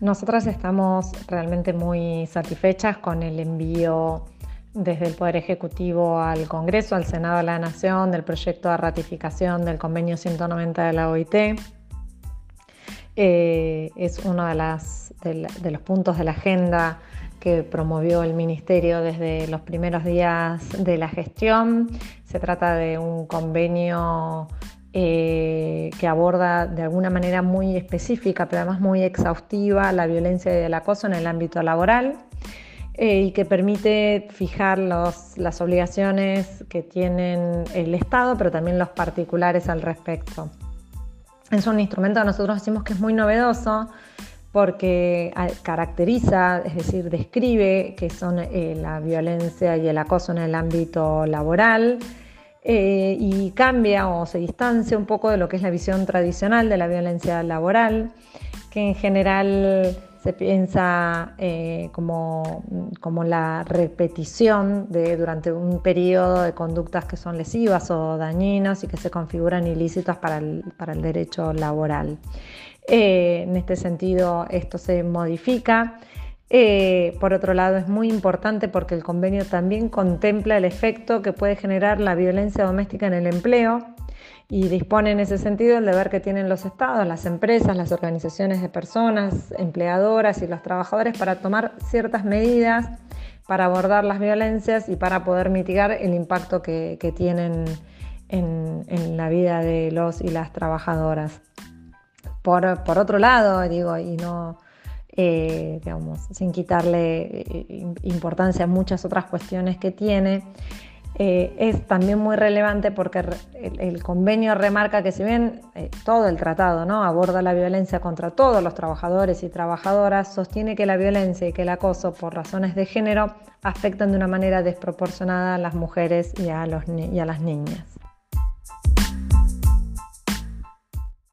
Nosotras estamos realmente muy satisfechas con el envío desde el Poder Ejecutivo al Congreso, al Senado de la Nación, del proyecto de ratificación del convenio 190 de la OIT. Eh, es uno de, de, los puntos de la agenda que promovió el Ministerio desde los primeros días de la gestión. Se trata de un convenio eh, que aborda de alguna manera muy específica, pero además muy exhaustiva, la violencia y el acoso en el ámbito laboral eh, y que permite fijar las obligaciones que tienen el Estado, pero también los particulares al respecto. Es un instrumento que nosotros decimos que es muy novedoso porque caracteriza, es decir, describe qué son eh, la violencia y el acoso en el ámbito laboral, eh, y cambia o se distancia un poco de lo que es la visión tradicional de la violencia laboral, que en general se piensa eh, como, como, la repetición de durante un periodo de conductas que son lesivas o dañinas y que se configuran ilícitas para el, para el derecho laboral. Eh, en este sentido, esto se modifica eh, por otro lado, es muy importante porque el convenio también contempla el efecto que puede generar la violencia doméstica en el empleo y dispone en ese sentido el deber que tienen los estados, las empresas, las organizaciones de personas, empleadoras y los trabajadores para tomar ciertas medidas para abordar las violencias y para poder mitigar el impacto que, tienen en, en, la vida de los y las trabajadoras. Por, por otro lado, digo, y no eh, sin quitarle eh, importancia a muchas otras cuestiones que tiene. Eh, es también muy relevante porque el, convenio remarca que si bien todo el tratado ¿no? aborda la violencia contra todos los trabajadores y trabajadoras, sostiene que la violencia y que el acoso por razones de género afectan de una manera desproporcionada a las mujeres y a las niñas.